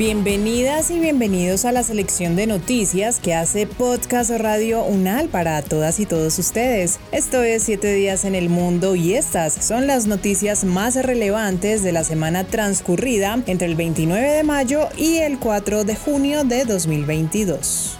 Bienvenidas y bienvenidos a la selección de noticias que hace Podcast Radio Unal para todas y todos ustedes. Esto es 7 días en el mundo y estas son las noticias más relevantes de la semana transcurrida entre el 29 de mayo y el 4 de junio de 2022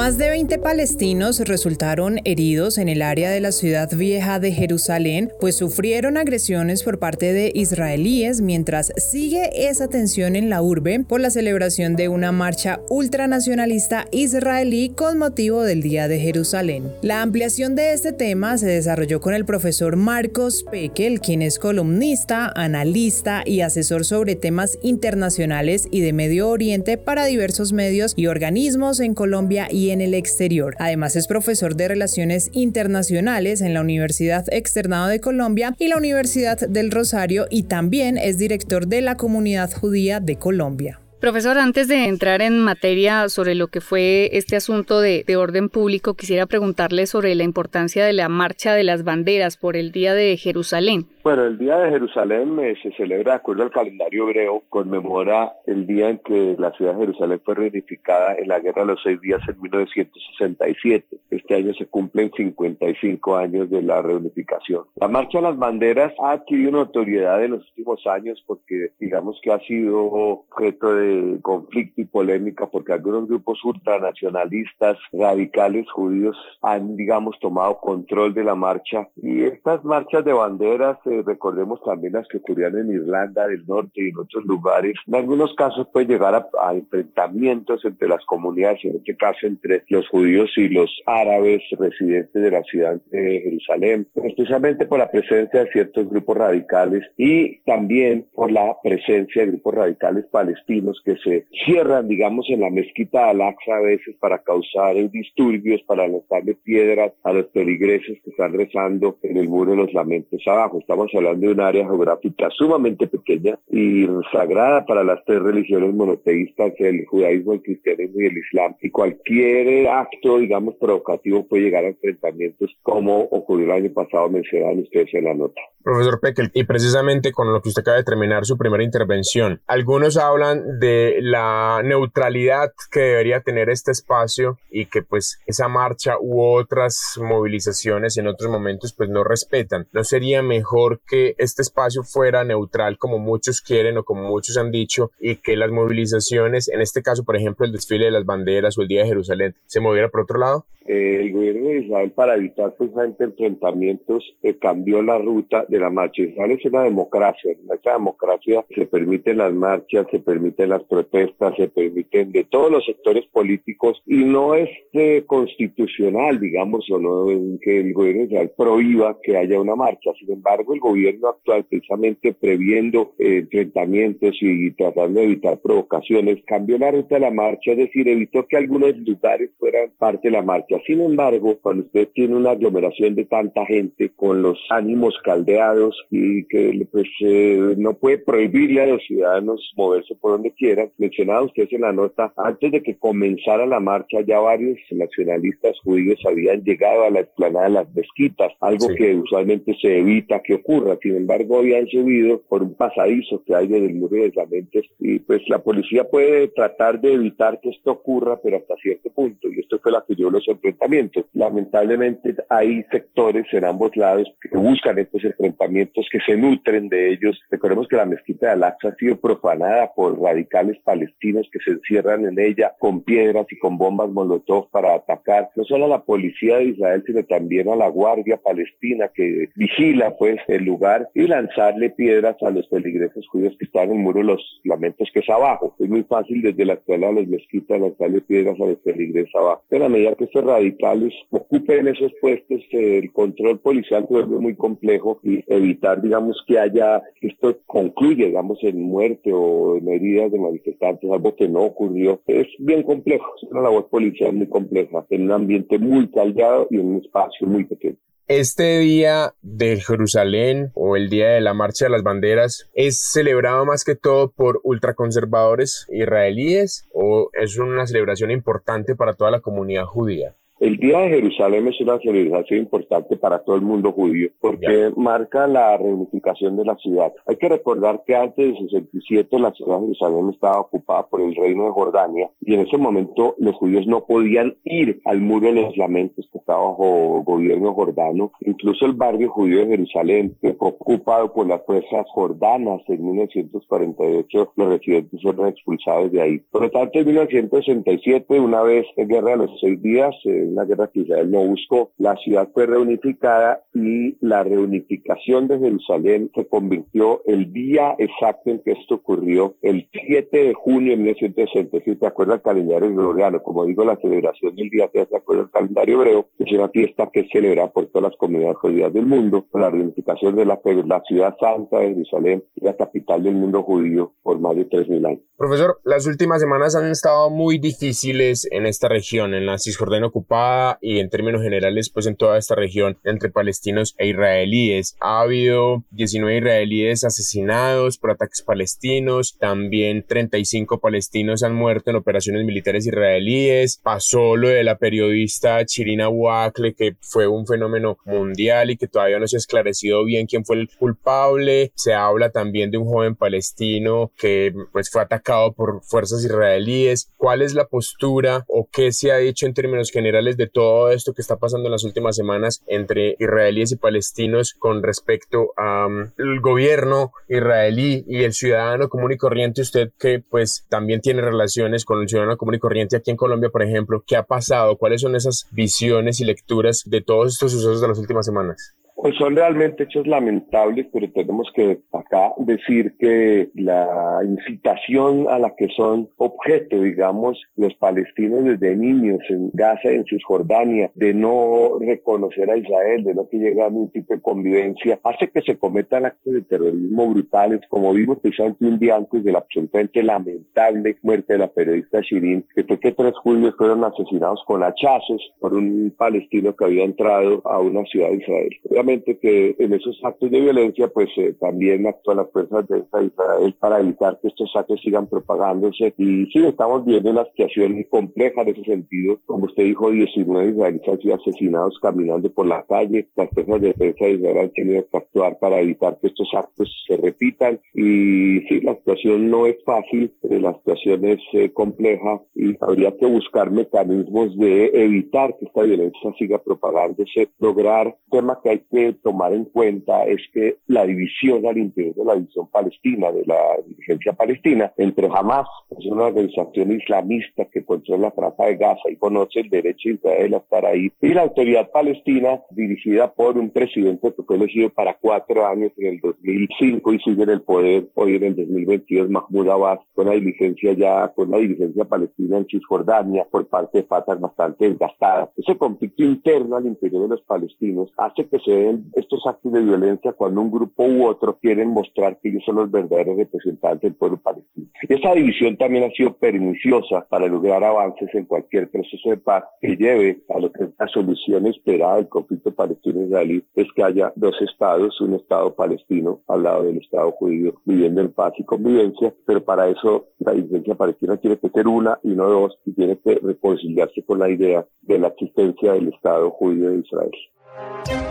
Más de 20 palestinos resultaron heridos en el área de la ciudad vieja de Jerusalén, pues sufrieron agresiones por parte de israelíes mientras sigue esa tensión en la urbe por la celebración de una marcha ultranacionalista israelí con motivo del Día de Jerusalén. La ampliación de este tema se desarrolló con el profesor Marcos Pekel, quien es columnista, analista y asesor sobre temas internacionales y de Medio Oriente para diversos medios y organismos en Colombia y en el exterior. Además es profesor de Relaciones Internacionales en la Universidad Externado de Colombia y la Universidad del Rosario y también es director de la Comunidad Judía de Colombia. Profesor, antes de entrar en materia sobre lo que fue este asunto de, orden público, quisiera preguntarle sobre la importancia de la marcha de las banderas por el Día de Jerusalén. Bueno, el Día de Jerusalén eh, se celebra de acuerdo al calendario hebreo, conmemora el día en que la ciudad de Jerusalén fue reunificada en la Guerra de los Seis Días en 1967. Este año se cumplen 55 años de la reunificación. La Marcha de las Banderas ha adquirido notoriedad en los últimos años porque digamos que ha sido objeto de conflicto y polémica porque algunos grupos ultranacionalistas, radicales judíos han, digamos, tomado control de la marcha y estas marchas de banderas recordemos también las que ocurrían en Irlanda del Norte y en otros lugares. En algunos casos puede llegar a, enfrentamientos entre las comunidades, en este caso entre los judíos y los árabes residentes de la ciudad de Jerusalén, especialmente por la presencia de ciertos grupos radicales y también por la presencia de grupos radicales palestinos que se cierran, digamos, en la mezquita de Al-Aqsa a veces para causar disturbios, para lanzarle piedras a los peligreses que están rezando en el muro de los lamentos abajo. Estamos Estamos hablando de un área geográfica sumamente pequeña y sagrada para las tres religiones monoteístas, el judaísmo, el cristianismo y el islam. Y cualquier acto, digamos, provocativo puede llegar a enfrentamientos como ocurrió el año pasado, mencionaban ustedes en la nota. Profesor Peckel, y precisamente con lo que usted acaba de terminar su primera intervención, algunos hablan de la neutralidad que debería tener este espacio y que pues esa marcha u otras movilizaciones en otros momentos pues no respetan. ¿No sería mejor que este espacio fuera neutral como muchos quieren o como muchos han dicho y que las movilizaciones, en este caso por ejemplo el desfile de las banderas o el Día de Jerusalén, se moviera por otro lado? el gobierno de Israel para evitar precisamente enfrentamientos eh, cambió la ruta de la marcha. Israel es una democracia, en esa democracia se permiten las marchas, se permiten las protestas, se permiten de todos los sectores políticos y no es eh, constitucional, digamos, o no que el gobierno de Israel prohíba que haya una marcha. Sin embargo, gobierno actual, precisamente previendo eh, enfrentamientos y tratando de evitar provocaciones, cambió la ruta de la marcha, es decir, evitó que algunos lugares fueran parte de la marcha. Sin embargo, cuando usted tiene una aglomeración de tanta gente con los ánimos caldeados y que pues eh, no puede prohibirle a los ciudadanos moverse por donde quieran, mencionaba usted en la nota, antes de que comenzara la marcha ya varios nacionalistas judíos habían llegado a la explanada de las mezquitas, algo que usualmente se evita que ocurra. Sin embargo, habían subido por un pasadizo que hay desde el muro de mentes y pues la policía puede tratar de evitar que esto ocurra, pero hasta cierto punto. Y esto fue la que llevó los enfrentamientos. Lamentablemente hay sectores en ambos lados que buscan estos enfrentamientos, que se nutren de ellos. Recordemos que la mezquita de Al-Aqsa ha sido profanada por radicales palestinos que se encierran en ella con piedras y con bombas molotov para atacar no solo a la policía de Israel, sino también a la guardia palestina que vigila pues el lugar y lanzarle piedras a los feligreses judíos que están en el muro de los lamentos que es abajo. Es muy fácil desde la escuela de los mezquitas lanzarle piedras a los feligreses abajo. Pero a medida que estos radicales ocupen esos puestos, el control policial se vuelve muy complejo y evitar, digamos, que haya, esto concluye, digamos, en muerte o en heridas de manifestantes, algo que no ocurrió. Es bien complejo, es una labor policial muy compleja, en un ambiente muy callado y en un espacio muy pequeño. Este día de Jerusalén o el día de la marcha de las banderas es celebrado más que todo por ultraconservadores israelíes o es una celebración importante para toda la comunidad judía? El Día de Jerusalén es una celebración importante para todo el mundo judío porque marca la reunificación de la ciudad. Hay que recordar que antes de 67 la ciudad de Jerusalén estaba ocupada por el reino de Jordania y en ese momento los judíos no podían ir al muro de los lamentos que estaba bajo gobierno jordano. Incluso el barrio judío de Jerusalén, que fue ocupado por las fuerzas jordanas en 1948, los residentes fueron expulsados de ahí. Por lo tanto, en 1967, una vez en guerra de los seis días, eh, una guerra que Israel no buscó. La ciudad fue reunificada y la reunificación de Jerusalén se convirtió el día exacto en que esto ocurrió, el 7 de junio de 1967, de acuerdo al calendario gregoriano. Como digo, la celebración del día de acuerdo al calendario hebreo es una fiesta que es celebrada por todas las comunidades judías del mundo, la reunificación de la, la ciudad santa de Jerusalén, la capital del mundo judío, por más de 3.000 años. Profesor, las últimas semanas han estado muy difíciles en esta región, en la Cisjordania ocupada y en términos generales pues en toda esta región entre palestinos e israelíes. Ha habido 19 israelíes asesinados por ataques palestinos, también 35 palestinos han muerto en operaciones militares israelíes. Pasó lo de la periodista Chirina Wakle que fue un fenómeno mundial y que todavía no se ha esclarecido bien quién fue el culpable. Se habla también de un joven palestino que pues fue atacado por fuerzas israelíes. ¿Cuál es la postura o qué se ha dicho en términos generales de todo esto que está pasando en las últimas semanas entre israelíes y palestinos con respecto al um, gobierno israelí y el ciudadano común y corriente. Usted que pues también tiene relaciones con el ciudadano común y corriente aquí en Colombia, por ejemplo, ¿qué ha pasado? ¿Cuáles son esas visiones y lecturas de todos estos sucesos de las últimas semanas? Pues son realmente hechos lamentables, pero tenemos que acá decir que la incitación a la que son objeto, digamos, los palestinos desde niños en Gaza, en Cisjordania, de no reconocer a Israel, de no que llegue a ningún tipo de convivencia, hace que se cometan actos de terrorismo brutales, como vimos precisamente un día antes de la absolutamente lamentable muerte de la periodista Shirin, que fue que tres judíos fueron asesinados con hachazos por un palestino que había entrado a una ciudad de Israel que en esos actos de violencia pues eh, también actúan las fuerzas de Israel para evitar que estos actos sigan propagándose. Y sí estamos viendo una situación compleja en ese sentido. Como usted dijo 19 israelíes han sido asesinados caminando por la calle. Las fuerzas de defensa de Israel han tenido que actuar para evitar que estos actos se repitan. Y sí la situación no es fácil eh, la situación es eh, compleja y habría que buscar mecanismos de evitar que esta violencia siga propagándose lograr tema que hay que tomar en cuenta es que la división al interior de la división palestina, de la dirigencia palestina, entre Hamas, que es una organización islamista que controla la franja de Gaza y conoce el derecho de Israel a estar ahí, y la autoridad palestina, dirigida por un presidente que fue elegido para cuatro años en el 2005 y sigue en el poder hoy en el 2022, Mahmoud Abbas, con la dirigencia ya, con la dirigencia palestina en Cisjordania por parte de Fatah bastante desgastada. Ese conflicto interno al interior de los palestinos hace que se estos actos de violencia cuando un grupo u otro quieren mostrar que ellos son los verdaderos representantes del pueblo palestino. Esa división también ha sido perniciosa para lograr avances en cualquier proceso de paz que lleve a lo que es la solución esperada del conflicto palestino-israelí, es que haya dos estados, un estado palestino al lado del estado judío, viviendo en paz y convivencia, pero para eso la dirigencia palestina tiene que ser una y no dos, y tiene que reconciliarse con la idea de la existencia del estado judío de Israel.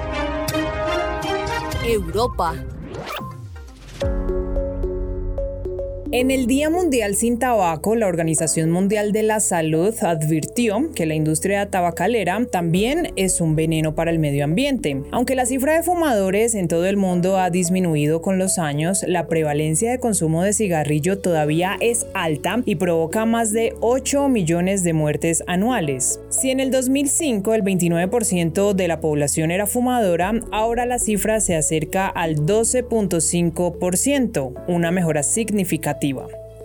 Europa. En el Día Mundial sin Tabaco, la Organización Mundial de la Salud advirtió que la industria tabacalera también es un veneno para el medio ambiente. Aunque la cifra de fumadores en todo el mundo ha disminuido con los años, la prevalencia de consumo de cigarrillo todavía es alta y provoca más de 8 millones de muertes anuales. Si en el 2005 el 29% de la población era fumadora, ahora la cifra se acerca al 12.5%, una mejora significativa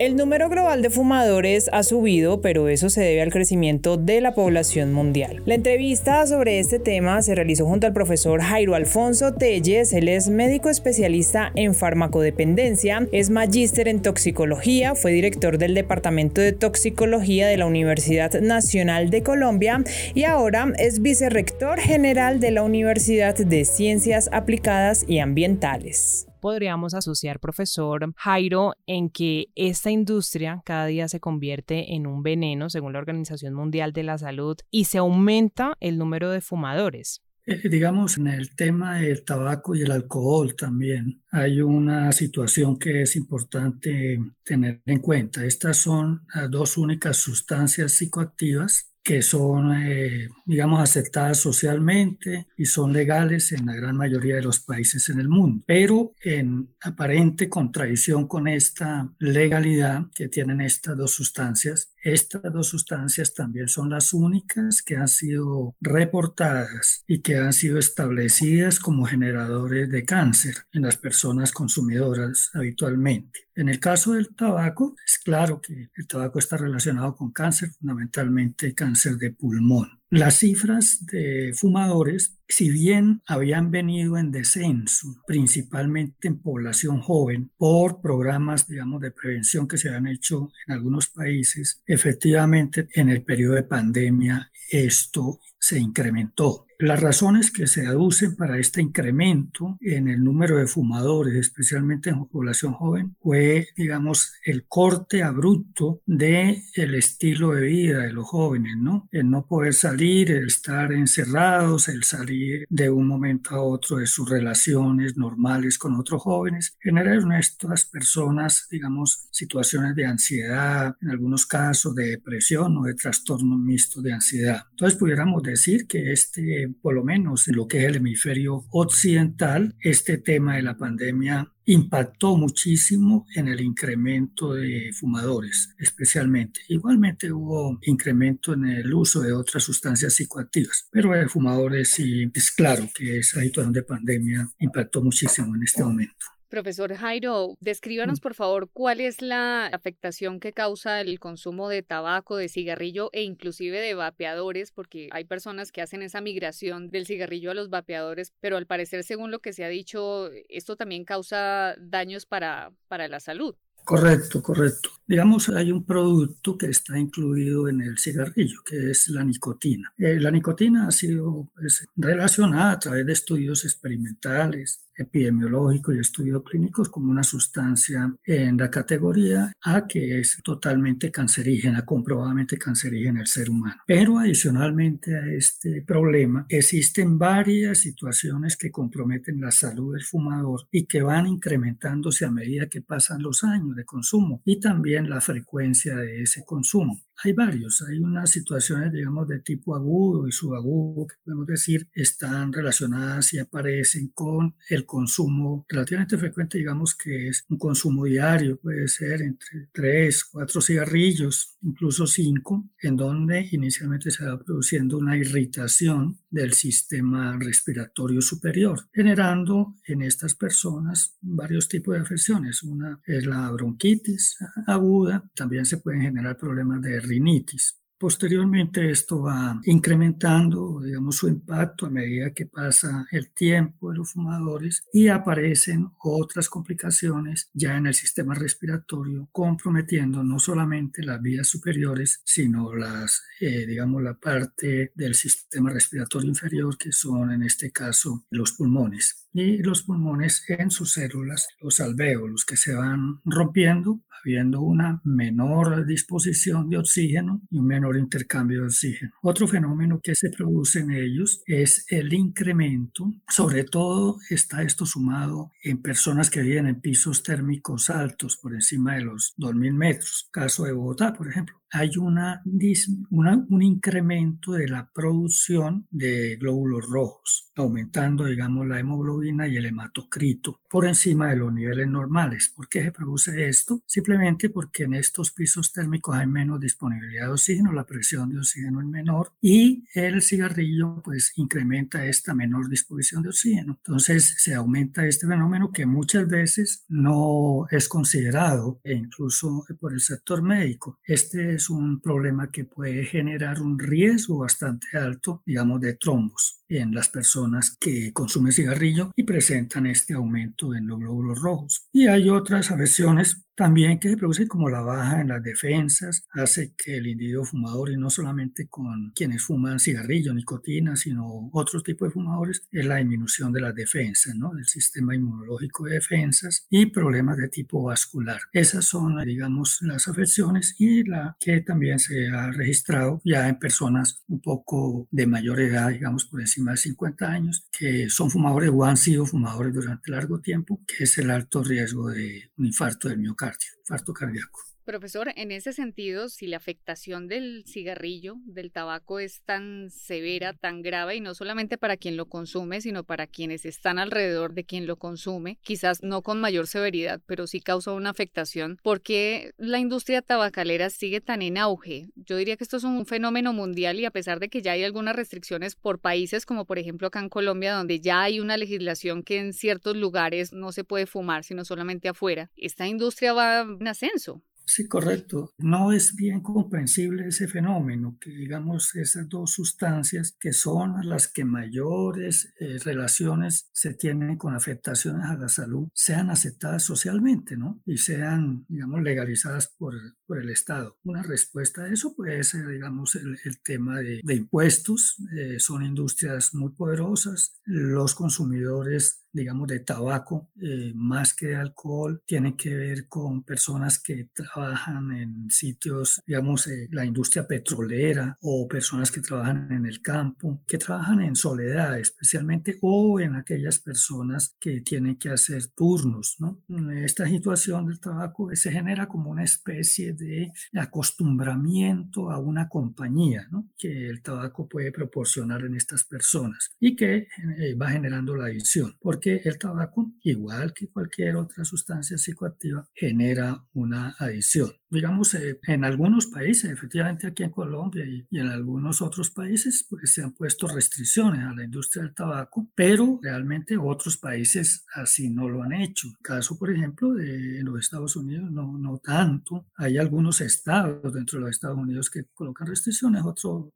el número global de fumadores ha subido, pero eso se debe al crecimiento de la población mundial. La entrevista sobre este tema se realizó junto al profesor Jairo Alfonso Telles. Él es médico especialista en farmacodependencia, es magíster en toxicología, fue director del Departamento de Toxicología de la Universidad Nacional de Colombia y ahora es vicerrector general de la Universidad de Ciencias Aplicadas y Ambientales podríamos asociar, profesor Jairo, en que esta industria cada día se convierte en un veneno, según la Organización Mundial de la Salud, y se aumenta el número de fumadores? Eh, digamos, en el tema del tabaco y el alcohol también hay una situación que es importante tener en cuenta. Estas son las dos únicas sustancias psicoactivas que son, eh, digamos, aceptadas socialmente y son legales en la gran mayoría de los países en el mundo. Pero en aparente contradicción con esta legalidad que tienen estas dos sustancias, estas dos sustancias también son las únicas que han sido reportadas y que han sido establecidas como generadores de cáncer en las personas consumidoras habitualmente. En el caso del tabaco, es claro que el tabaco está relacionado con cáncer, fundamentalmente cáncer de pulmón. Las cifras de fumadores, si bien habían venido en descenso, principalmente en población joven, por programas, digamos, de prevención que se han hecho en algunos países, efectivamente en el periodo de pandemia esto se incrementó. Las razones que se aducen para este incremento en el número de fumadores, especialmente en población joven, fue, digamos, el corte abrupto de el estilo de vida de los jóvenes, ¿no? El no poder salir, el estar encerrados, el salir de un momento a otro de sus relaciones normales con otros jóvenes, generaron en estas personas, digamos, situaciones de ansiedad, en algunos casos de depresión o de trastorno mixto de ansiedad. Entonces pudiéramos decir que este por lo menos en lo que es el hemisferio occidental, este tema de la pandemia impactó muchísimo en el incremento de fumadores, especialmente. Igualmente hubo incremento en el uso de otras sustancias psicoactivas, pero de fumadores sí es claro que esa situación de pandemia impactó muchísimo en este momento. Profesor Jairo, descríbanos mm. por favor cuál es la afectación que causa el consumo de tabaco, de cigarrillo e inclusive de vapeadores, porque hay personas que hacen esa migración del cigarrillo a los vapeadores, pero al parecer, según lo que se ha dicho, esto también causa daños para, para la salud. Correcto, correcto. Digamos, hay un producto que está incluido en el cigarrillo, que es la nicotina. Eh, la nicotina ha sido pues, relacionada a través de estudios experimentales epidemiológicos y estudios clínicos como una sustancia en la categoría A que es totalmente cancerígena, comprobadamente cancerígena en el ser humano. Pero adicionalmente a este problema existen varias situaciones que comprometen la salud del fumador y que van incrementándose a medida que pasan los años de consumo y también la frecuencia de ese consumo. Hay varios, hay unas situaciones, digamos, de tipo agudo y subagudo, que podemos decir están relacionadas y aparecen con el consumo relativamente frecuente, digamos que es un consumo diario, puede ser entre 3, 4 cigarrillos, incluso 5, en donde inicialmente se va produciendo una irritación del sistema respiratorio superior, generando en estas personas varios tipos de afecciones. Una es la bronquitis aguda, también se pueden generar problemas de rinitis. Posteriormente esto va incrementando, digamos, su impacto a medida que pasa el tiempo de los fumadores y aparecen otras complicaciones ya en el sistema respiratorio, comprometiendo no solamente las vías superiores, sino las, eh, digamos, la parte del sistema respiratorio inferior, que son en este caso los pulmones. Y los pulmones en sus células, los alvéolos que se van rompiendo, habiendo una menor disposición de oxígeno y un menor intercambio de oxígeno. Otro fenómeno que se produce en ellos es el incremento, sobre todo está esto sumado en personas que viven en pisos térmicos altos por encima de los 2.000 metros, caso de Bogotá, por ejemplo hay una, un incremento de la producción de glóbulos rojos, aumentando, digamos, la hemoglobina y el hematocrito por encima de los niveles normales. ¿Por qué se produce esto? Simplemente porque en estos pisos térmicos hay menos disponibilidad de oxígeno, la presión de oxígeno es menor y el cigarrillo pues incrementa esta menor disposición de oxígeno. Entonces se aumenta este fenómeno que muchas veces no es considerado e incluso por el sector médico. Este es un problema que puede generar un riesgo bastante alto, digamos, de trombos en las personas que consumen cigarrillo y presentan este aumento en los glóbulos rojos. Y hay otras afecciones también que se produce como la baja en las defensas, hace que el individuo fumador, y no solamente con quienes fuman cigarrillo, nicotina, sino otros tipos de fumadores, es la disminución de las defensas, ¿no? del sistema inmunológico de defensas y problemas de tipo vascular. Esas son, digamos, las afecciones y la que también se ha registrado ya en personas un poco de mayor edad, digamos, por encima de 50 años, que son fumadores o han sido fumadores durante largo tiempo, que es el alto riesgo de un infarto del miocardio infarto cardíaco. Profesor, en ese sentido, si la afectación del cigarrillo, del tabaco es tan severa, tan grave, y no solamente para quien lo consume, sino para quienes están alrededor de quien lo consume, quizás no con mayor severidad, pero sí causa una afectación, ¿por qué la industria tabacalera sigue tan en auge? Yo diría que esto es un fenómeno mundial y a pesar de que ya hay algunas restricciones por países, como por ejemplo acá en Colombia, donde ya hay una legislación que en ciertos lugares no se puede fumar, sino solamente afuera, esta industria va en ascenso. Sí, correcto. No es bien comprensible ese fenómeno, que digamos esas dos sustancias que son las que mayores eh, relaciones se tienen con afectaciones a la salud sean aceptadas socialmente, ¿no? Y sean, digamos, legalizadas por, por el Estado. Una respuesta a eso puede ser, digamos, el, tema de, impuestos. Eh, son industrias muy poderosas. Los consumidores digamos, de tabaco, eh, más que de alcohol, tienen que ver con personas que trabajan en sitios, digamos, eh, la industria petrolera o personas que trabajan en el campo, que trabajan en soledad especialmente o en aquellas personas que tienen que hacer turnos, ¿no? Esta situación del tabaco se genera como una especie de acostumbramiento a una compañía, ¿no? Que el tabaco puede proporcionar en estas personas y que eh, va generando la adicción. Porque que el tabaco, igual que cualquier otra sustancia psicoactiva, genera una adicción digamos, eh, en algunos países, efectivamente aquí en Colombia y, en algunos otros países, pues se han puesto restricciones a la industria del tabaco, pero realmente otros países así no lo han hecho. caso, por ejemplo, de los Estados Unidos, no, no tanto. Hay algunos estados dentro de los Estados Unidos que colocan restricciones, otros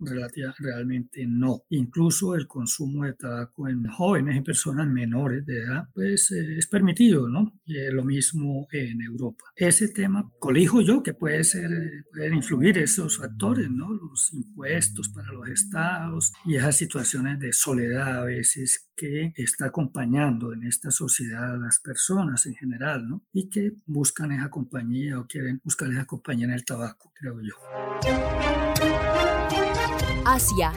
realmente no. Incluso el consumo de tabaco en jóvenes, en personas menores de edad, pues eh, es permitido, ¿no? Y lo mismo en Europa. Ese tema colijo yo que puede ser, pueden influir esos factores, ¿no? Los impuestos para los estados y esas situaciones de soledad a veces que está acompañando en esta sociedad a las personas en general, ¿no? Y que buscan esa compañía o quieren buscar esa compañía en el tabaco, creo yo. Asia.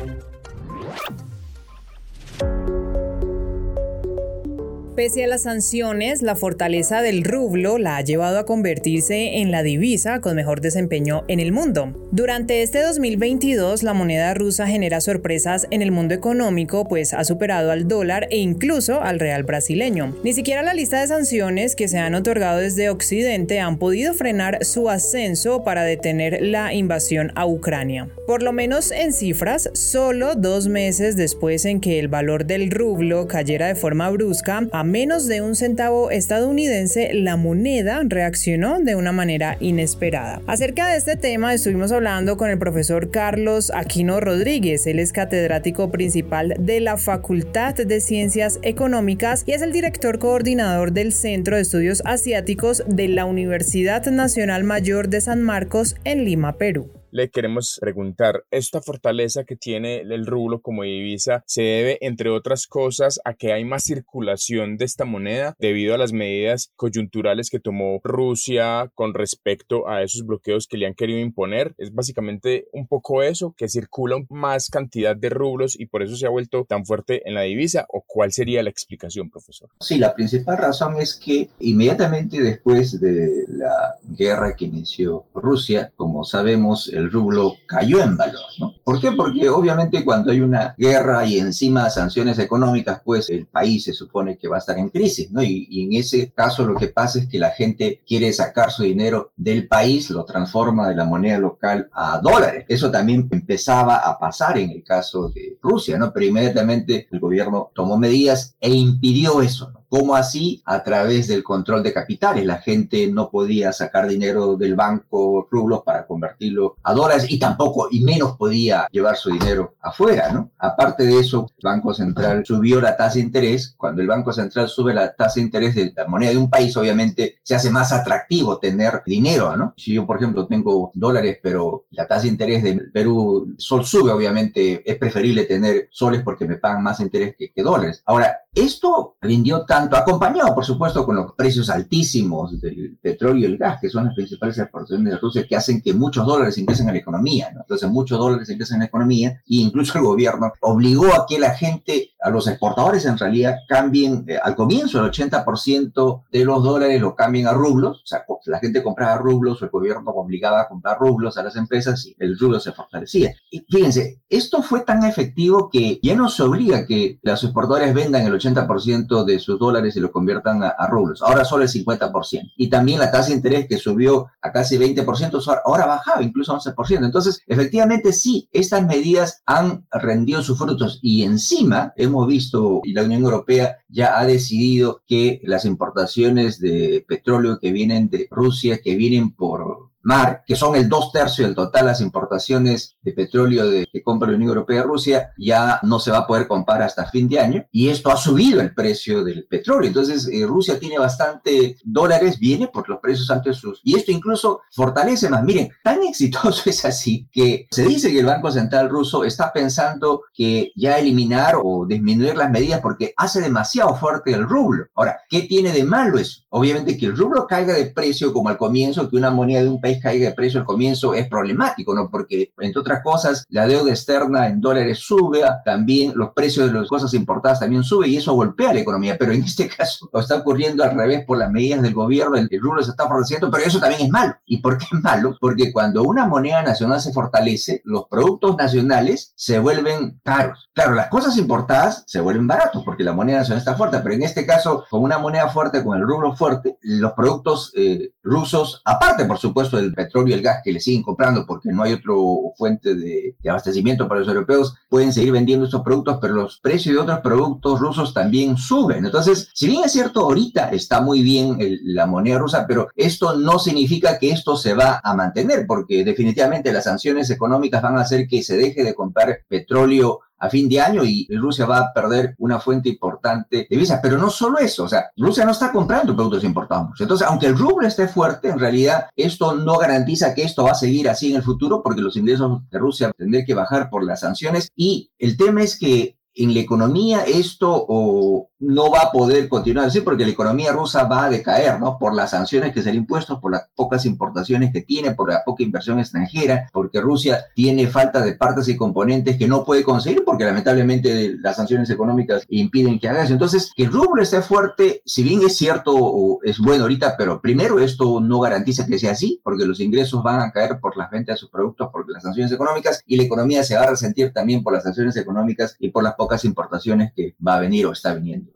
Pese a las sanciones, la fortaleza del rublo la ha llevado a convertirse en la divisa con mejor desempeño en el mundo. Durante este 2022, la moneda rusa genera sorpresas en el mundo económico, pues ha superado al dólar e incluso al real brasileño. Ni siquiera la lista de sanciones que se han otorgado desde Occidente han podido frenar su ascenso para detener la invasión a Ucrania. Por lo menos en cifras, solo dos meses después en que el valor del rublo cayera de forma brusca, a menos de un centavo estadounidense, la moneda reaccionó de una manera inesperada. Acerca de este tema estuvimos hablando con el profesor Carlos Aquino Rodríguez. Él es catedrático principal de la Facultad de Ciencias Económicas y es el director coordinador del Centro de Estudios Asiáticos de la Universidad Nacional Mayor de San Marcos en Lima, Perú. Le queremos preguntar, ¿esta fortaleza que tiene el rublo como divisa se debe, entre otras cosas, a que hay más circulación de esta moneda debido a las medidas coyunturales que tomó Rusia con respecto a esos bloqueos que le han querido imponer? Es básicamente un poco eso, que circula más cantidad de rublos y por eso se ha vuelto tan fuerte en la divisa, o cuál sería la explicación, profesor? Sí, la principal razón es que inmediatamente después de la guerra que inició Rusia, como sabemos, el rublo cayó en valor, ¿no? ¿Por qué? Porque obviamente cuando hay una guerra y encima sanciones económicas, pues el país se supone que va a estar en crisis, ¿no? Y, y en ese caso lo que pasa es que la gente quiere sacar su dinero del país, lo transforma de la moneda local a dólares. Eso también empezaba a pasar en el caso de Rusia, ¿no? Pero inmediatamente el gobierno tomó medidas e impidió eso, ¿no? ¿Cómo así? A través del control de capitales. La gente no podía sacar dinero del banco rublos para convertirlo a dólares y tampoco, y menos podía llevar su dinero afuera, ¿no? Aparte de eso, el Banco Central subió la tasa de interés. Cuando el Banco Central sube la tasa de interés de la moneda de un país, obviamente se hace más atractivo tener dinero, ¿no? Si yo, por ejemplo, tengo dólares, pero la tasa de interés de Perú, sol sube, obviamente es preferible tener soles porque me pagan más interés que, que dólares. Ahora, esto rindió tanto, acompañado por supuesto con los precios altísimos del petróleo y el gas, que son las principales exportaciones de Rusia, que hacen que muchos dólares ingresen a la economía. ¿no? Entonces, muchos dólares ingresan a la economía e incluso el gobierno obligó a que la gente, a los exportadores en realidad, cambien, eh, al comienzo el 80% de los dólares lo cambien a rublos, o sea, la gente compraba rublos, el gobierno obligaba a comprar rublos a las empresas y el rublo se fortalecía. Y fíjense, esto fue tan efectivo que ya no se obliga a que los exportadores vendan el 80% de sus dólares y lo conviertan a, rublos. Ahora solo el 50%. Y también la tasa de interés que subió a casi 20%, ahora bajaba incluso a 11%. Entonces, efectivamente, sí, estas medidas han rendido sus frutos. Y encima hemos visto, y la Unión Europea ya ha decidido que las importaciones de petróleo que vienen de Rusia, que vienen por mar, que son el dos tercios del total las importaciones de petróleo de, que compra la Unión Europea y Rusia, ya no se va a poder comprar hasta fin de año y esto ha subido el precio del petróleo. Entonces, eh, Rusia tiene bastante dólares, viene por los precios altos sus. Y esto incluso fortalece más. Miren, tan exitoso es así que se dice que el Banco Central ruso está pensando que ya eliminar o disminuir las medidas porque hace demasiado fuerte el rublo. Ahora, ¿qué tiene de malo eso? Obviamente que el rublo caiga de precio como al comienzo, que una moneda de un país caiga de precio al comienzo es problemático, ¿no? Porque, entre otras cosas, la deuda externa en dólares sube, también los precios de las cosas importadas también sube y eso golpea la economía. Pero en este caso está ocurriendo al revés por las medidas del gobierno, el, rublo se está fortaleciendo, pero eso también es malo. ¿Y por qué es malo? Porque cuando una moneda nacional se fortalece, los productos nacionales se vuelven caros. Claro, las cosas importadas se vuelven baratos porque la moneda nacional está fuerte, pero en este caso, con una moneda fuerte, con el rublo fuerte, los productos eh, rusos, aparte, por supuesto, el petróleo y el gas que le siguen comprando porque no hay otra fuente de, abastecimiento para los europeos, pueden seguir vendiendo estos productos, pero los precios de otros productos rusos también suben. Entonces, si bien es cierto, ahorita está muy bien la moneda rusa, pero esto no significa que esto se va a mantener, porque definitivamente las sanciones económicas van a hacer que se deje de comprar petróleo a fin de año y Rusia va a perder una fuente importante de divisas. Pero no solo eso, o sea, Rusia no está comprando productos importados. Entonces, aunque el rublo esté fuerte, en realidad esto no garantiza que esto va a seguir así en el futuro porque los ingresos de Rusia tendrán que bajar por las sanciones. Y el tema es que en la economía esto o no va a poder continuar así porque la economía rusa va a decaer, ¿no? Por las sanciones que se le impuesto, por las pocas importaciones que tiene, por la poca inversión extranjera, porque Rusia tiene falta de partes y componentes que no puede conseguir porque lamentablemente las sanciones económicas impiden que haga eso. Entonces, que el rublo esté fuerte, si bien es cierto, es bueno ahorita, pero primero esto no garantiza que sea así, porque los ingresos van a caer por las ventas de sus productos, por las sanciones económicas, y la economía se va a resentir también por las sanciones económicas y por las pocas importaciones que va a venir o está viniendo.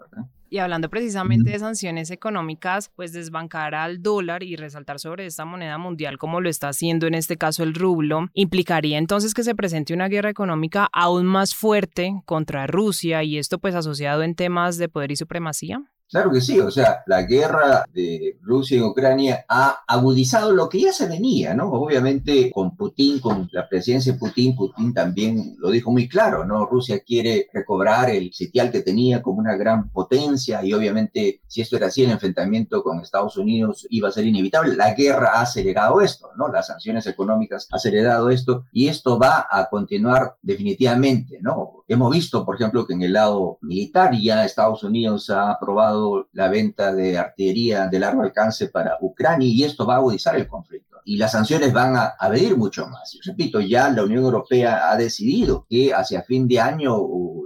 Y hablando precisamente de sanciones económicas, pues desbancar al dólar y resaltar sobre esta moneda mundial como lo está haciendo en este caso el rublo, implicaría entonces que se presente una guerra económica aún más fuerte contra Rusia y esto pues asociado en temas de poder y supremacía. Claro que sí, o sea, la guerra de Rusia en Ucrania ha agudizado lo que ya se venía, ¿no? Obviamente con Putin, con la presidencia de Putin, Putin también lo dijo muy claro, ¿no? Rusia quiere recobrar el sitial que tenía como una gran potencia y obviamente si esto era así, el enfrentamiento con Estados Unidos iba a ser inevitable. La guerra ha acelerado esto, ¿no? Las sanciones económicas han acelerado esto y esto va a continuar definitivamente, ¿no? Hemos visto, por ejemplo, que en el lado militar ya Estados Unidos ha aprobado la venta de artillería de largo alcance para Ucrania y esto va a agudizar el conflicto. Y las sanciones van a, a venir mucho más. repito, ya la Unión Europea ha decidido que hacia fin de año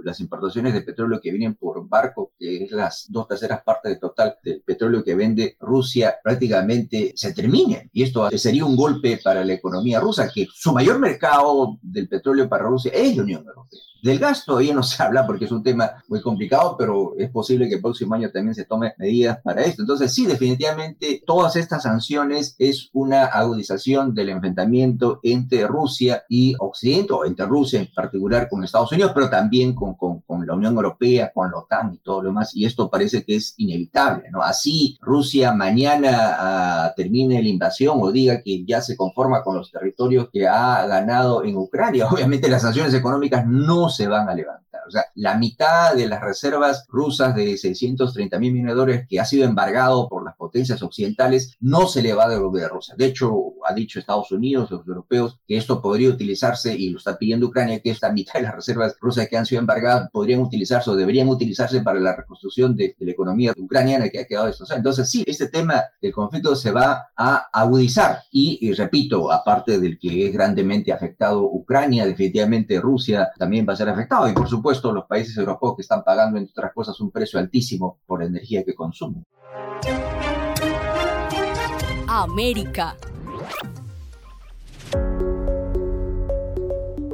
las importaciones de petróleo que vienen por barco, que es las dos terceras partes del total del petróleo que vende Rusia, prácticamente se terminen. Y esto sería un golpe para la economía rusa, que su mayor mercado del petróleo para Rusia es la Unión Europea. Del gas todavía no se habla porque es un tema muy complicado, pero es posible que el próximo año también se tome medidas para esto. Entonces, sí, definitivamente todas estas sanciones es una agudización del enfrentamiento entre Rusia y Occidente, o entre Rusia en particular con Estados Unidos, pero también con, con, con la Unión Europea, con la OTAN y todo lo demás. Y esto parece que es inevitable, ¿no? Así Rusia mañana uh, termine la invasión o diga que ya se conforma con los territorios que ha ganado en Ucrania. Obviamente las sanciones económicas no se van a levantar. O sea, la mitad de las reservas rusas de 630 mil millones de dólares que ha sido embargado por las potencias occidentales no se le va a devolver Rusia. De hecho, ha dicho Estados Unidos, los europeos, que esto podría utilizarse, y lo está pidiendo Ucrania, que esta mitad de las reservas rusas que han sido embargadas podrían utilizarse o deberían utilizarse para la reconstrucción de, la economía ucraniana que ha quedado destrozada. Entonces, sí, este tema del conflicto se va a agudizar. Y, y repito, aparte del que es grandemente afectado Ucrania, definitivamente Rusia también va a ser afectado. Y por supuesto, los países europeos que están pagando, entre otras cosas, un precio altísimo por la energía que consumen. América.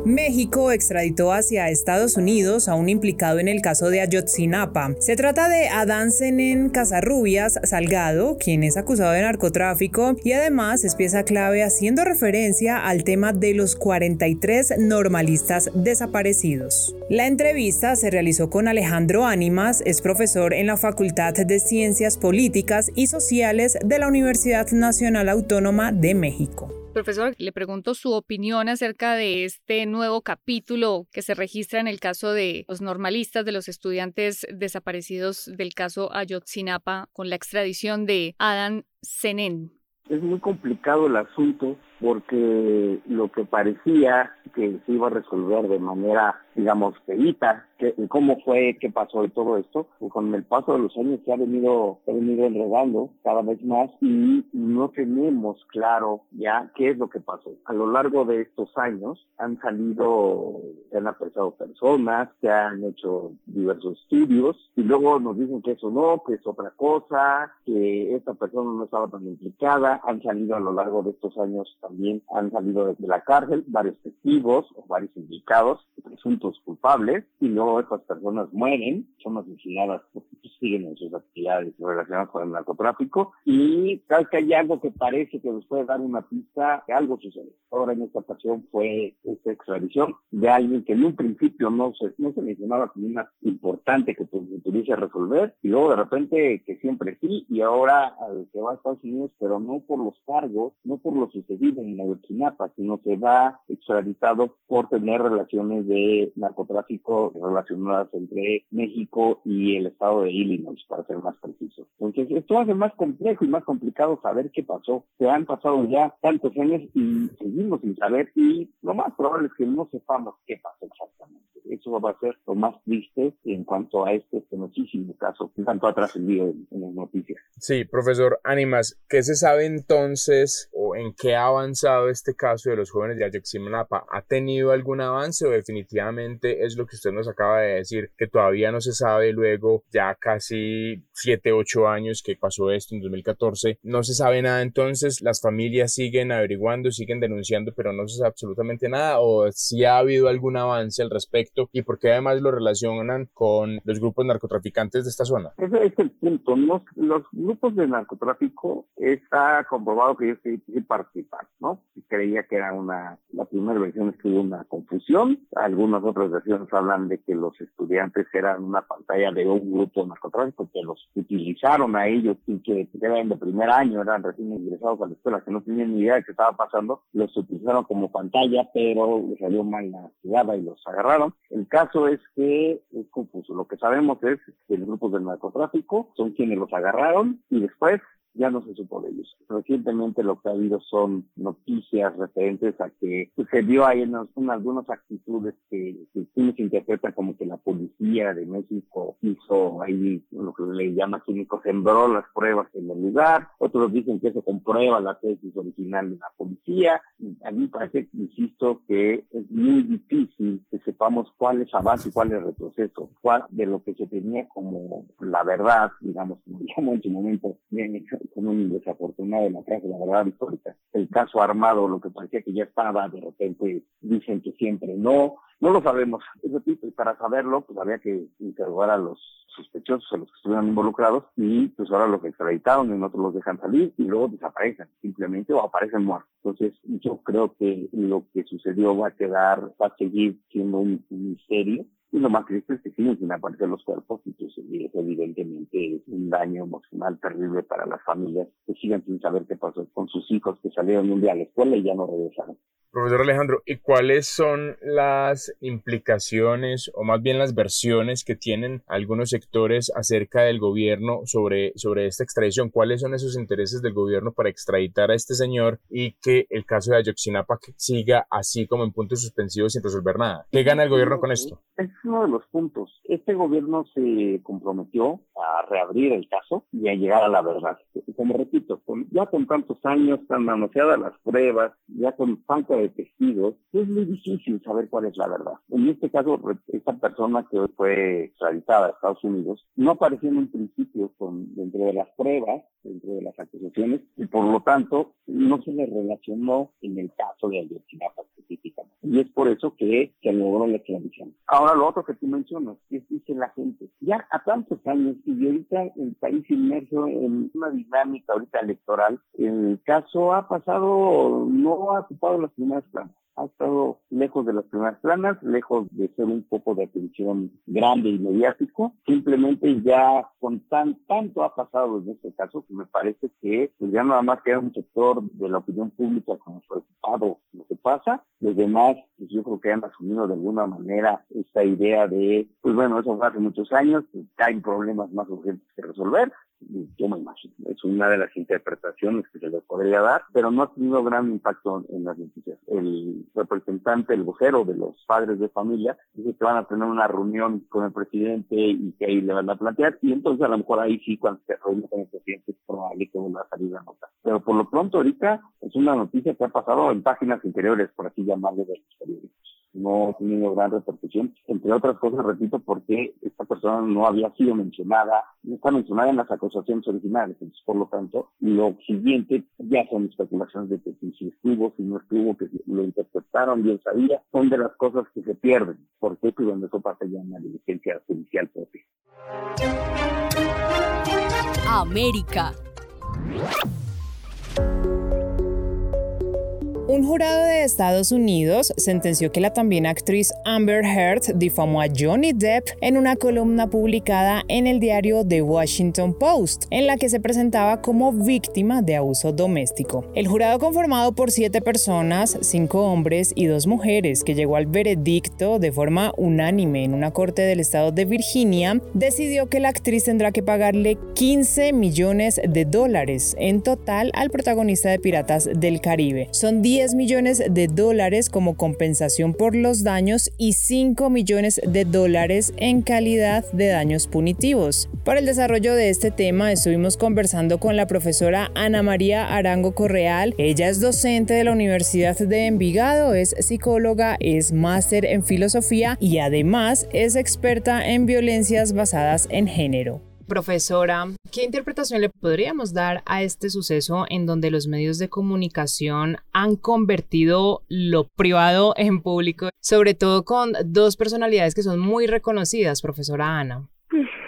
México extraditó hacia Estados Unidos a un implicado en el caso de Ayotzinapa. Se trata de Adán Zenén Casarrubias Salgado, quien es acusado de narcotráfico y además es pieza clave haciendo referencia al tema de los 43 normalistas desaparecidos. La entrevista se realizó con Alejandro Ánimas, es profesor en la Facultad de Ciencias Políticas y Sociales de la Universidad Nacional Autónoma de México. Profesor, le pregunto su opinión acerca de este nuevo capítulo que se registra en el caso de los normalistas, de los estudiantes desaparecidos del caso Ayotzinapa, con la extradición de Adán Senén. Es muy complicado el asunto porque lo que parecía que se iba a resolver de manera, digamos, feita, que, cómo fue, qué pasó y todo esto, pues con el paso de los años se ha venido, se ha venido enredando cada vez más y no tenemos claro ya qué es lo que pasó. A lo largo de estos años han salido, se han apresado personas, se han hecho diversos estudios y luego nos dicen que eso no, que es otra cosa, que esta persona no estaba tan implicada, han salido a lo largo de esestos años también han salido de la cárcel varios testigos o varios implicados, presuntos culpables, y luego estas personas mueren, son asesinadas porque siguen en sus actividades relacionadas con el narcotráfico, y vez que hay algo que parece que nos puede dar una pista, que algo sucede. Ahora en esta ocasión fue esta extradición de alguien que en un principio no se, no se mencionaba como una importante que pudiese resolver, y luego de repente que siempre sí, y ahora al que va a Estados Unidos, pero no por los cargos, no por lo sucedido en Ayotzinapa, sino que va extraditado por tener relaciones de narcotráfico relacionadas entre México y el estado de Illinois, para ser más preciso. Entonces, esto hace más complejo y más complicado saber qué pasó. Se han pasado ya tantos años y seguimos sin saber y lo más probable es que no sepamos qué pasó exactamente. Eso va a ser lo más triste en cuanto a este famosísimo caso que tanto ha trascendido en, en las noticias. Sí, profesor Ánimas, ¿qué se sabe entonces o en qué avanza avanzado este caso de los jóvenes de Ayotzinapa? ¿Ha tenido algún avance o definitivamente es lo que usted nos acaba de decir, que todavía no se sabe luego ya casi 7, 8 años que pasó esto en 2014? No se sabe nada entonces, las familias siguen averiguando, siguen denunciando, pero no se sabe absolutamente nada o si ha habido algún avance al respecto y por qué además lo relacionan con los grupos narcotraficantes de esta zona? Ese es el punto. Los, los grupos de narcotráfico está comprobado que ellos sí participaron, ¿no? Creía que era una, la primera versión es que hubo una confusión, algunas otras versiones hablan de que los estudiantes eran una pantalla de un grupo de narcotráfico que los utilizaron a ellos y que eran de primer año, eran recién ingresados a la escuela, que no tenían ni idea de qué estaba pasando, los utilizaron como pantalla, pero salió mal la jugada y los agarraron. El caso es que es confuso. Lo que sabemos es que los grupos del narcotráfico son quienes los agarraron y después ya no se supo de ellos. Recientemente lo que ha habido son noticias referentes a que se dio ahí en, algunas actitudes que, que se interpreta como que la policía de México hizo ahí lo que le llama químicos, sembró las pruebas en el lugar, otros dicen que eso comprueba la tesis original de la policía. A mí parece, insisto, que es muy difícil que sepamos cuál es avance y cuál es retroceso, cuál de lo que se tenía como la verdad, digamos, como en su momento, bien con un desafortunado en la verdad histórica. El caso armado, lo que parecía que ya estaba, de repente dicen que siempre no. No lo sabemos. y para saberlo, pues había que interrogar a los sospechosos, a los que estuvieron involucrados, y pues ahora los extraditaron y otros los dejan salir y luego desaparecen simplemente o aparecen muertos. Entonces, yo creo que lo que sucedió va a quedar, va a seguir siendo un misterio y lo más triste es que siguen sin aparecer los cuerpos y pues evidentemente es un daño emocional terrible para las familias que siguen sin saber qué pasó con sus hijos que salieron un día a la escuela y ya no regresaron. Profesor Alejandro, ¿y cuáles son las implicaciones o más bien las versiones que tienen algunos sectores acerca del gobierno sobre, sobre esta extradición? ¿Cuáles son esos intereses del gobierno para extraditar a este señor y que el caso de Ayotzinapa siga así como en puntos suspensivos sin resolver nada? ¿Qué gana el gobierno con esto? Es uno de los puntos. Este gobierno se comprometió a reabrir el caso y a llegar a la verdad. Como repito, ya con tantos años, tan manoseadas las pruebas, ya con falta de testigos, es muy difícil saber cuál es la verdad. En este caso, esta persona que hoy fue extraditada a Estados Unidos no apareció en un principio con, dentro de las pruebas, dentro de las acusaciones, y por lo tanto no se le relacionó en el caso de Ayotzinapa. Y es por eso que se logró la extradición. Ahora lo otro que tú mencionas, que dice la gente, ya a tantos años y ahorita el país inmerso en una dinámica ahorita electoral, el caso ha pasado, no ha ocupado las primeras planas ha estado lejos de las primeras planas, lejos de ser un poco de atención grande y mediático. Simplemente ya con tan tanto ha pasado en este caso que me parece que pues ya nada más queda un sector de la opinión pública como preocupado lo que pasa. Los demás, pues yo creo que han asumido de alguna manera esta idea de, pues bueno, eso fue hace muchos años, que hay problemas más urgentes que resolver yo me imagino. Es una de las interpretaciones que se le podría dar, pero no ha tenido gran impacto en las noticias. El representante, el vocero de los padres de familia, dice que van a tener una reunión con el presidente y que ahí le van a plantear, y entonces a lo mejor ahí sí, cuando se reúne con el presidente, es probable que vuelva a salir la nota. Pero por lo pronto ahorita es una noticia que ha pasado en páginas interiores, por así llamarle, de los periódicos no tenido gran repercusión, entre otras cosas, repito, porque esta persona no había sido mencionada, no está mencionada en las acusaciones originales, entonces por lo tanto, lo siguiente ya son especulaciones de que si estuvo, si no estuvo, que lo interpretaron, bien sabía, son de las cosas que se pierden, porque pues donde eso pasa ya en la diligencia judicial propia. América. Un jurado de Estados Unidos sentenció que la también actriz Amber Heard difamó a Johnny Depp en una columna publicada en el diario The Washington Post, en la que se presentaba como víctima de abuso doméstico. El jurado conformado por siete personas, cinco hombres y dos mujeres, que llegó al veredicto de forma unánime en una corte del estado de Virginia, decidió que la actriz tendrá que pagarle 15 millones de dólares en total al protagonista de Piratas del Caribe. Son 10 millones de dólares como compensación por los daños y 5 millones de dólares en calidad de daños punitivos. Para el desarrollo de este tema estuvimos conversando con la profesora Ana María Arango Correal. Ella es docente de la Universidad de Envigado, es psicóloga, es máster en filosofía y además es experta en violencias basadas en género. Profesora, ¿qué interpretación le podríamos dar a este suceso en donde los medios de comunicación han convertido lo privado en público, sobre todo con dos personalidades que son muy reconocidas, profesora Ana?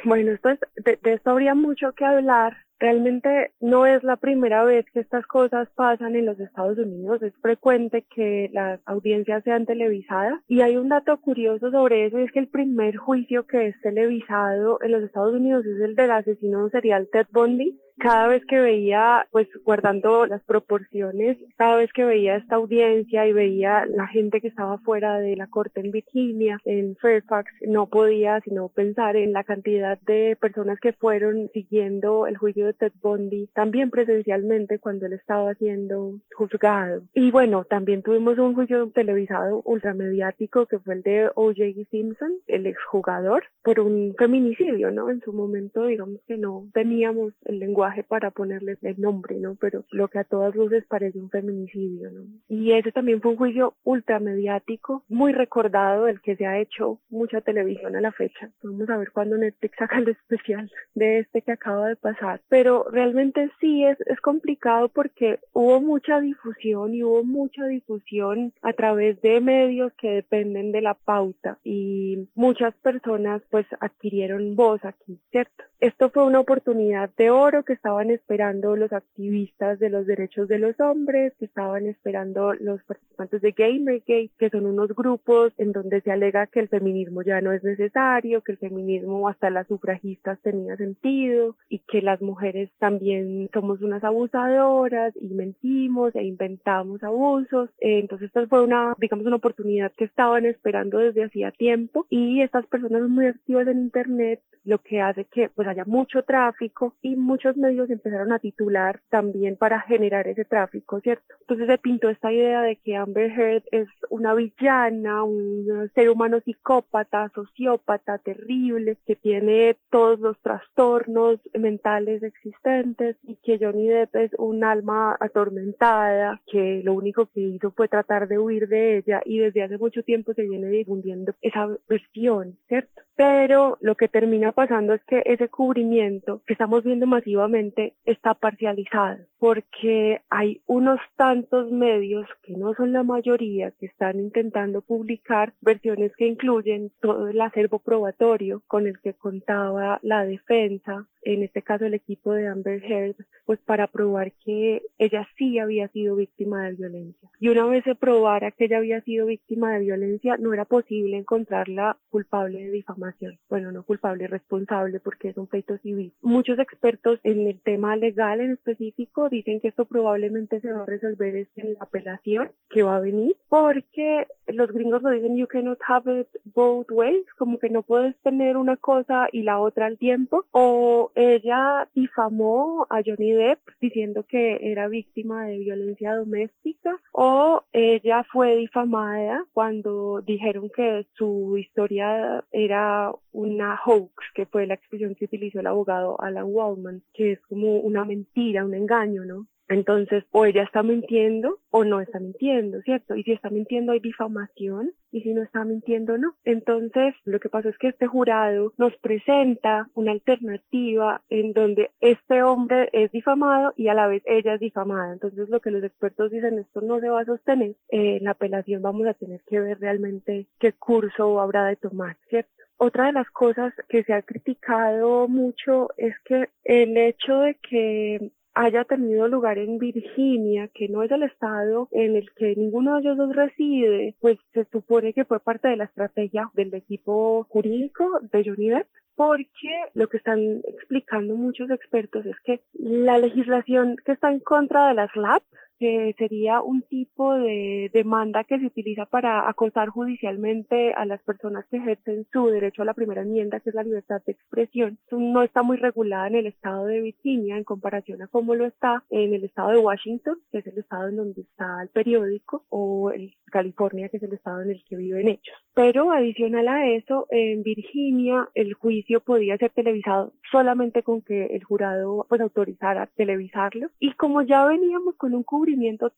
Bueno, esto de, de esto habría mucho que hablar Realmente no es la primera vez que estas cosas pasan en los Estados Unidos. Es frecuente que las audiencias sean televisadas. Y hay un dato curioso sobre eso, es que el primer juicio que es televisado en los Estados Unidos es el del asesino serial Ted Bundy cada vez que veía, pues guardando las proporciones, cada vez que veía esta audiencia y veía la gente que estaba fuera de la corte en Virginia, en Fairfax, no podía sino pensar en la cantidad de personas que fueron siguiendo el juicio de Ted Bundy, también presencialmente cuando él estaba siendo juzgado. Y bueno, también tuvimos un juicio televisado ultramediático que fue el de O.J. Simpson, el exjugador, por un feminicidio, ¿no? En su momento, digamos que no teníamos el lenguaje para ponerles el nombre, ¿no? Pero lo que a todas luces parece un feminicidio, ¿no? Y ese también fue un juicio ultramediático, muy recordado, del que se ha hecho mucha televisión a la fecha. Vamos a ver cuándo Netflix saca el especial de este que acaba de pasar. Pero realmente sí es, es complicado porque hubo mucha difusión y hubo mucha difusión a través de medios que dependen de la pauta y muchas personas pues adquirieron voz aquí, ¿cierto? Esto fue una oportunidad de oro que estaban esperando los activistas de los derechos de los hombres, que estaban esperando los participantes de Gamergate, que son unos grupos en donde se alega que el feminismo ya no es necesario, que el feminismo hasta las sufragistas tenía sentido y que las mujeres también somos unas abusadoras y mentimos e inventamos abusos. Entonces esta fue una, digamos, una oportunidad que estaban esperando desde hacía tiempo y estas personas muy activas en Internet lo que hace que pues haya mucho tráfico y muchos medios empezaron a titular también para generar ese tráfico, ¿cierto? Entonces se pintó esta idea de que Amber Heard es una villana, un ser humano psicópata, sociópata, terrible, que tiene todos los trastornos mentales existentes y que Johnny Depp es un alma atormentada, que lo único que hizo fue tratar de huir de ella y desde hace mucho tiempo se viene difundiendo esa versión, ¿cierto? Pero lo que termina pasando es que ese cubrimiento que estamos viendo masivamente está parcializado porque hay unos tantos medios que no son la mayoría que están intentando publicar versiones que incluyen todo el acervo probatorio con el que contaba la defensa en este caso el equipo de Amber Heard, pues para probar que ella sí había sido víctima de violencia. Y una vez se probara que ella había sido víctima de violencia, no era posible encontrarla culpable de difamación. Bueno, no culpable, responsable porque es un feito civil. Muchos expertos en el tema legal en específico dicen que esto probablemente se va a resolver en la apelación que va a venir porque los gringos lo dicen you cannot have it both ways, como que no puedes tener una cosa y la otra al tiempo o ella difamó a Johnny Depp diciendo que era víctima de violencia doméstica o ella fue difamada cuando dijeron que su historia era una hoax, que fue la expresión que utilizó el abogado Alan Waldman, que es como una mentira, un engaño, ¿no? Entonces, o ella está mintiendo o no está mintiendo, ¿cierto? Y si está mintiendo hay difamación y si no está mintiendo no. Entonces, lo que pasa es que este jurado nos presenta una alternativa en donde este hombre es difamado y a la vez ella es difamada. Entonces, lo que los expertos dicen, esto no se va a sostener. Eh, en la apelación vamos a tener que ver realmente qué curso habrá de tomar, ¿cierto? Otra de las cosas que se ha criticado mucho es que el hecho de que haya tenido lugar en Virginia, que no es el estado en el que ninguno de ellos dos reside, pues se supone que fue parte de la estrategia del equipo jurídico de Johnny porque lo que están explicando muchos expertos es que la legislación que está en contra de las LAP que sería un tipo de demanda que se utiliza para acosar judicialmente a las personas que ejercen su derecho a la primera enmienda, que es la libertad de expresión. No está muy regulada en el estado de Virginia en comparación a cómo lo está en el estado de Washington, que es el estado en donde está el periódico, o en California, que es el estado en el que viven hechos. Pero adicional a eso, en Virginia el juicio podía ser televisado solamente con que el jurado pues autorizara televisarlo. Y como ya veníamos con un cubrimiento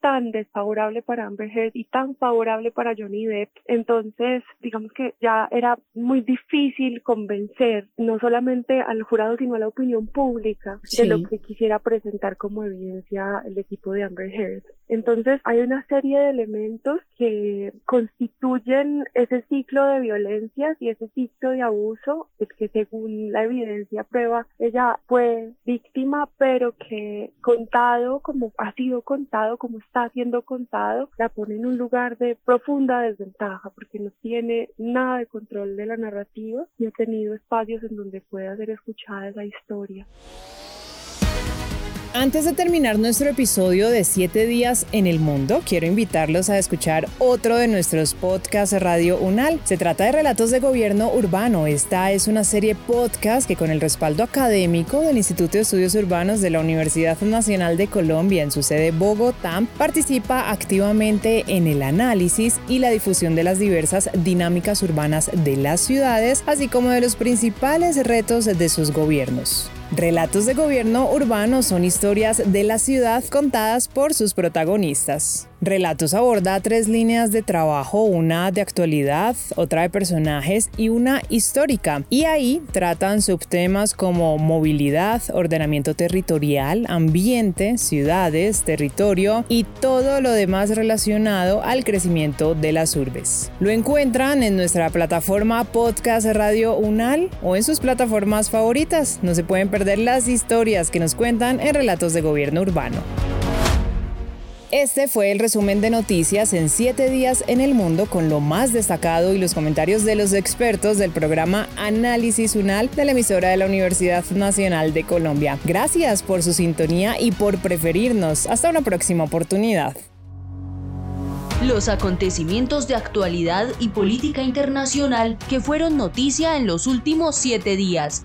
tan desfavorable para Amber Heard y tan favorable para Johnny Depp, entonces digamos que ya era muy difícil convencer no solamente al jurado sino a la opinión pública de lo que quisiera presentar como evidencia el equipo de Amber Heard. Entonces hay una serie de elementos que constituyen ese ciclo de violencias y ese ciclo de abuso, es que según la evidencia prueba, ella fue víctima, pero que contado como ha sido contado, como está siendo contado, la pone en un lugar de profunda desventaja porque no tiene nada de control de la narrativa y ha tenido espacios en donde pueda ser escuchada esa historia. Antes de terminar nuestro episodio de 7 días en el mundo, quiero invitarlos a escuchar otro de nuestros podcasts Radio UNAL. Se trata de Relatos de Gobierno Urbano. Esta es una serie podcast que con el respaldo académico del Instituto de Estudios Urbanos de la Universidad Nacional de Colombia en su sede Bogotá, participa activamente en el análisis y la difusión de las diversas dinámicas urbanas de las ciudades, así como de los principales retos de sus gobiernos. Relatos de gobierno urbano son historias de la ciudad contadas por sus protagonistas. Relatos aborda tres líneas de trabajo, una de actualidad, otra de personajes y una histórica. Y ahí tratan subtemas como movilidad, ordenamiento territorial, ambiente, ciudades, territorio y todo lo demás relacionado al crecimiento de las urbes. Lo encuentran en nuestra plataforma Podcast Radio Unal o en sus plataformas favoritas. No se pueden perder las historias que nos cuentan en Relatos de Gobierno Urbano. Este fue el resumen de noticias en 7 días en el mundo con lo más destacado y los comentarios de los expertos del programa Análisis UNAL de la emisora de la Universidad Nacional de Colombia. Gracias por su sintonía y por preferirnos. Hasta una próxima oportunidad. Los acontecimientos de actualidad y política internacional que fueron noticia en los últimos siete días